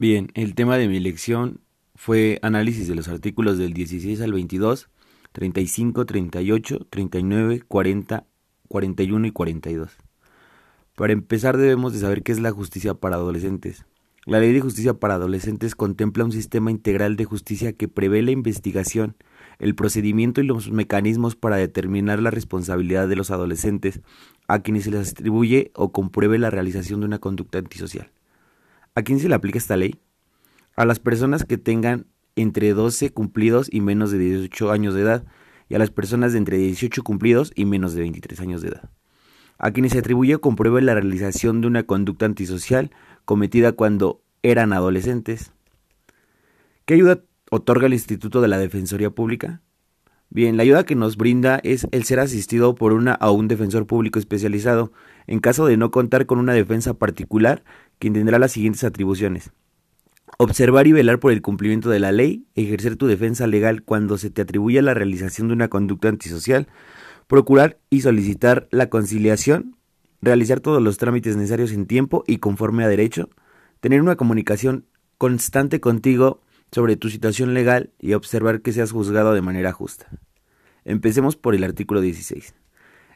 Bien, el tema de mi elección fue análisis de los artículos del 16 al 22, 35, 38, 39, 40, 41 y 42. Para empezar debemos de saber qué es la justicia para adolescentes. La Ley de Justicia para Adolescentes contempla un sistema integral de justicia que prevé la investigación, el procedimiento y los mecanismos para determinar la responsabilidad de los adolescentes a quienes se les atribuye o compruebe la realización de una conducta antisocial. ¿A quién se le aplica esta ley? A las personas que tengan entre 12 cumplidos y menos de 18 años de edad, y a las personas de entre 18 cumplidos y menos de 23 años de edad. A quienes se atribuye o compruebe la realización de una conducta antisocial cometida cuando eran adolescentes. ¿Qué ayuda otorga el Instituto de la Defensoría Pública? Bien, la ayuda que nos brinda es el ser asistido por una o un defensor público especializado en caso de no contar con una defensa particular, quien tendrá las siguientes atribuciones. Observar y velar por el cumplimiento de la ley, ejercer tu defensa legal cuando se te atribuya la realización de una conducta antisocial, procurar y solicitar la conciliación, realizar todos los trámites necesarios en tiempo y conforme a derecho, tener una comunicación constante contigo sobre tu situación legal y observar que seas juzgado de manera justa. Empecemos por el artículo 16.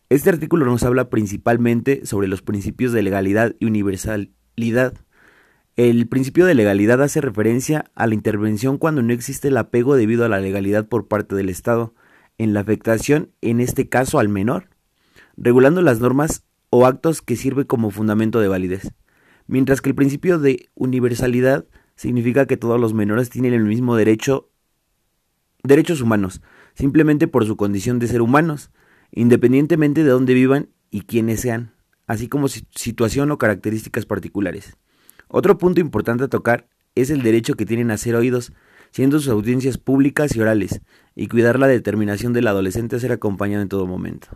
Este artículo nos habla principalmente sobre los principios de legalidad y universalidad. El principio de legalidad hace referencia a la intervención cuando no existe el apego debido a la legalidad por parte del Estado, en la afectación, en este caso al menor, regulando las normas o actos que sirven como fundamento de validez. Mientras que el principio de universalidad significa que todos los menores tienen el mismo derecho, derechos humanos, simplemente por su condición de ser humanos, independientemente de dónde vivan y quiénes sean, así como situación o características particulares. Otro punto importante a tocar es el derecho que tienen a ser oídos, siendo sus audiencias públicas y orales, y cuidar la determinación del adolescente a ser acompañado en todo momento.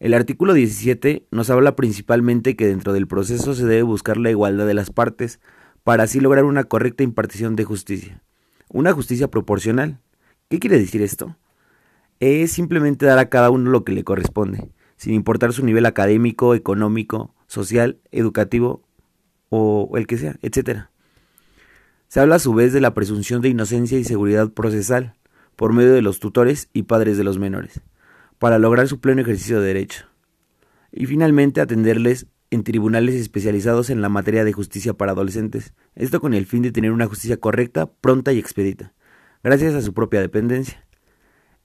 El artículo 17 nos habla principalmente que dentro del proceso se debe buscar la igualdad de las partes, para así lograr una correcta impartición de justicia. Una justicia proporcional. ¿Qué quiere decir esto? Es simplemente dar a cada uno lo que le corresponde, sin importar su nivel académico, económico, social, educativo o el que sea, etc. Se habla a su vez de la presunción de inocencia y seguridad procesal por medio de los tutores y padres de los menores, para lograr su pleno ejercicio de derecho. Y finalmente atenderles en tribunales especializados en la materia de justicia para adolescentes, esto con el fin de tener una justicia correcta, pronta y expedita, gracias a su propia dependencia.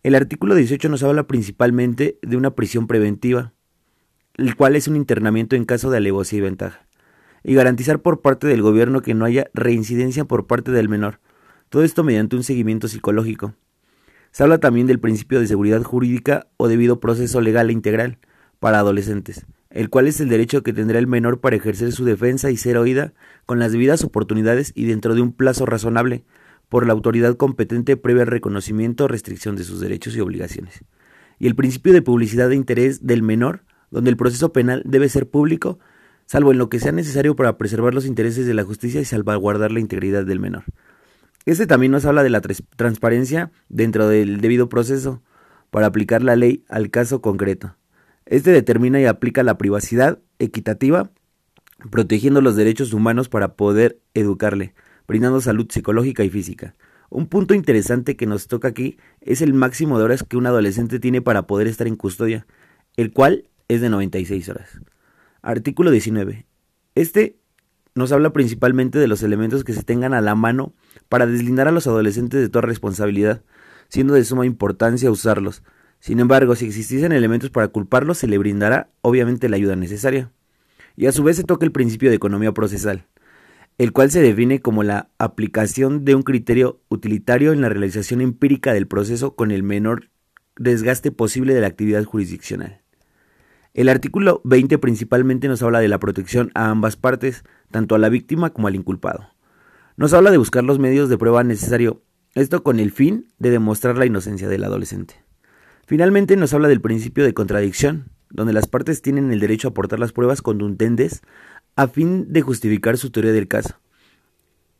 El artículo 18 nos habla principalmente de una prisión preventiva, el cual es un internamiento en caso de alevosía y ventaja, y garantizar por parte del gobierno que no haya reincidencia por parte del menor, todo esto mediante un seguimiento psicológico. Se habla también del principio de seguridad jurídica o debido proceso legal e integral para adolescentes, el cual es el derecho que tendrá el menor para ejercer su defensa y ser oída con las debidas oportunidades y dentro de un plazo razonable por la autoridad competente previo al reconocimiento o restricción de sus derechos y obligaciones. Y el principio de publicidad de interés del menor, donde el proceso penal debe ser público, salvo en lo que sea necesario para preservar los intereses de la justicia y salvaguardar la integridad del menor. Este también nos habla de la transparencia dentro del debido proceso para aplicar la ley al caso concreto. Este determina y aplica la privacidad equitativa, protegiendo los derechos humanos para poder educarle, brindando salud psicológica y física. Un punto interesante que nos toca aquí es el máximo de horas que un adolescente tiene para poder estar en custodia, el cual es de 96 horas. Artículo 19. Este nos habla principalmente de los elementos que se tengan a la mano para deslindar a los adolescentes de toda responsabilidad, siendo de suma importancia usarlos, sin embargo, si existiesen elementos para culparlo, se le brindará obviamente la ayuda necesaria. Y a su vez se toca el principio de economía procesal, el cual se define como la aplicación de un criterio utilitario en la realización empírica del proceso con el menor desgaste posible de la actividad jurisdiccional. El artículo 20 principalmente nos habla de la protección a ambas partes, tanto a la víctima como al inculpado. Nos habla de buscar los medios de prueba necesarios, esto con el fin de demostrar la inocencia del adolescente. Finalmente nos habla del principio de contradicción, donde las partes tienen el derecho a aportar las pruebas contundentes a fin de justificar su teoría del caso,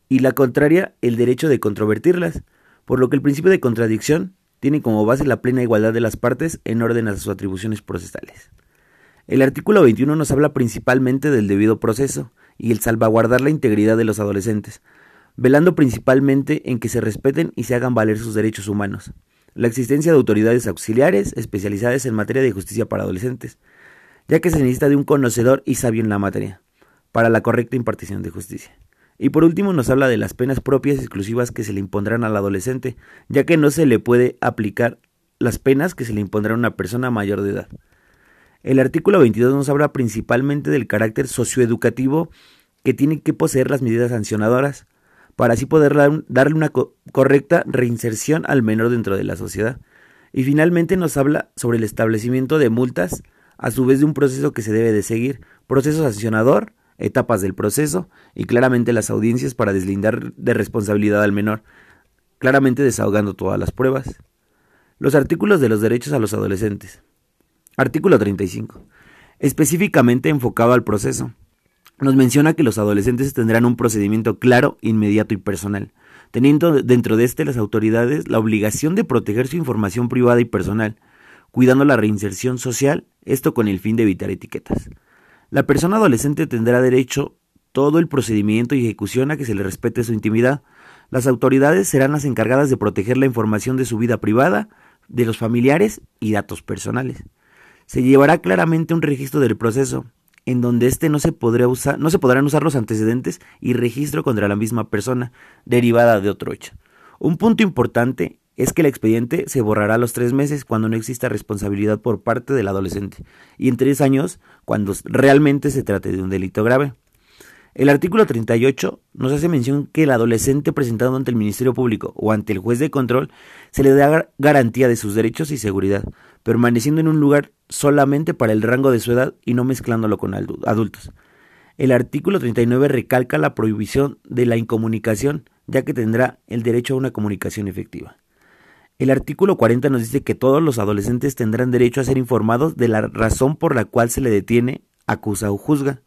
y la contraria el derecho de controvertirlas, por lo que el principio de contradicción tiene como base la plena igualdad de las partes en orden a sus atribuciones procesales. El artículo 21 nos habla principalmente del debido proceso y el salvaguardar la integridad de los adolescentes, velando principalmente en que se respeten y se hagan valer sus derechos humanos, la existencia de autoridades auxiliares especializadas en materia de justicia para adolescentes, ya que se necesita de un conocedor y sabio en la materia, para la correcta impartición de justicia. Y por último nos habla de las penas propias exclusivas que se le impondrán al adolescente, ya que no se le puede aplicar las penas que se le impondrán a una persona mayor de edad. El artículo 22 nos habla principalmente del carácter socioeducativo que tienen que poseer las medidas sancionadoras, para así poder darle una correcta reinserción al menor dentro de la sociedad. Y finalmente nos habla sobre el establecimiento de multas, a su vez de un proceso que se debe de seguir, proceso sancionador, etapas del proceso y claramente las audiencias para deslindar de responsabilidad al menor, claramente desahogando todas las pruebas. Los artículos de los derechos a los adolescentes. Artículo 35. Específicamente enfocado al proceso. Nos menciona que los adolescentes tendrán un procedimiento claro, inmediato y personal, teniendo dentro de este las autoridades la obligación de proteger su información privada y personal, cuidando la reinserción social, esto con el fin de evitar etiquetas. La persona adolescente tendrá derecho todo el procedimiento y ejecución a que se le respete su intimidad. Las autoridades serán las encargadas de proteger la información de su vida privada, de los familiares y datos personales. Se llevará claramente un registro del proceso, en donde éste no se podrá usar, no se podrán usar los antecedentes y registro contra la misma persona, derivada de otro hecho. Un punto importante es que el expediente se borrará a los tres meses cuando no exista responsabilidad por parte del adolescente y en tres años cuando realmente se trate de un delito grave. El artículo 38 nos hace mención que el adolescente presentado ante el Ministerio Público o ante el juez de control se le da garantía de sus derechos y seguridad, permaneciendo en un lugar solamente para el rango de su edad y no mezclándolo con adultos. El artículo 39 recalca la prohibición de la incomunicación, ya que tendrá el derecho a una comunicación efectiva. El artículo 40 nos dice que todos los adolescentes tendrán derecho a ser informados de la razón por la cual se le detiene, acusa o juzga.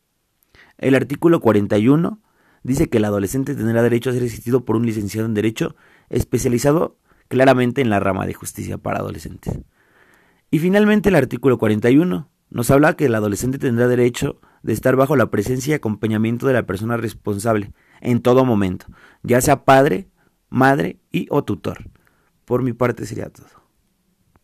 El artículo 41 dice que el adolescente tendrá derecho a ser asistido por un licenciado en Derecho especializado claramente en la rama de justicia para adolescentes. Y finalmente el artículo 41 nos habla que el adolescente tendrá derecho de estar bajo la presencia y acompañamiento de la persona responsable en todo momento, ya sea padre, madre y o tutor. Por mi parte sería todo.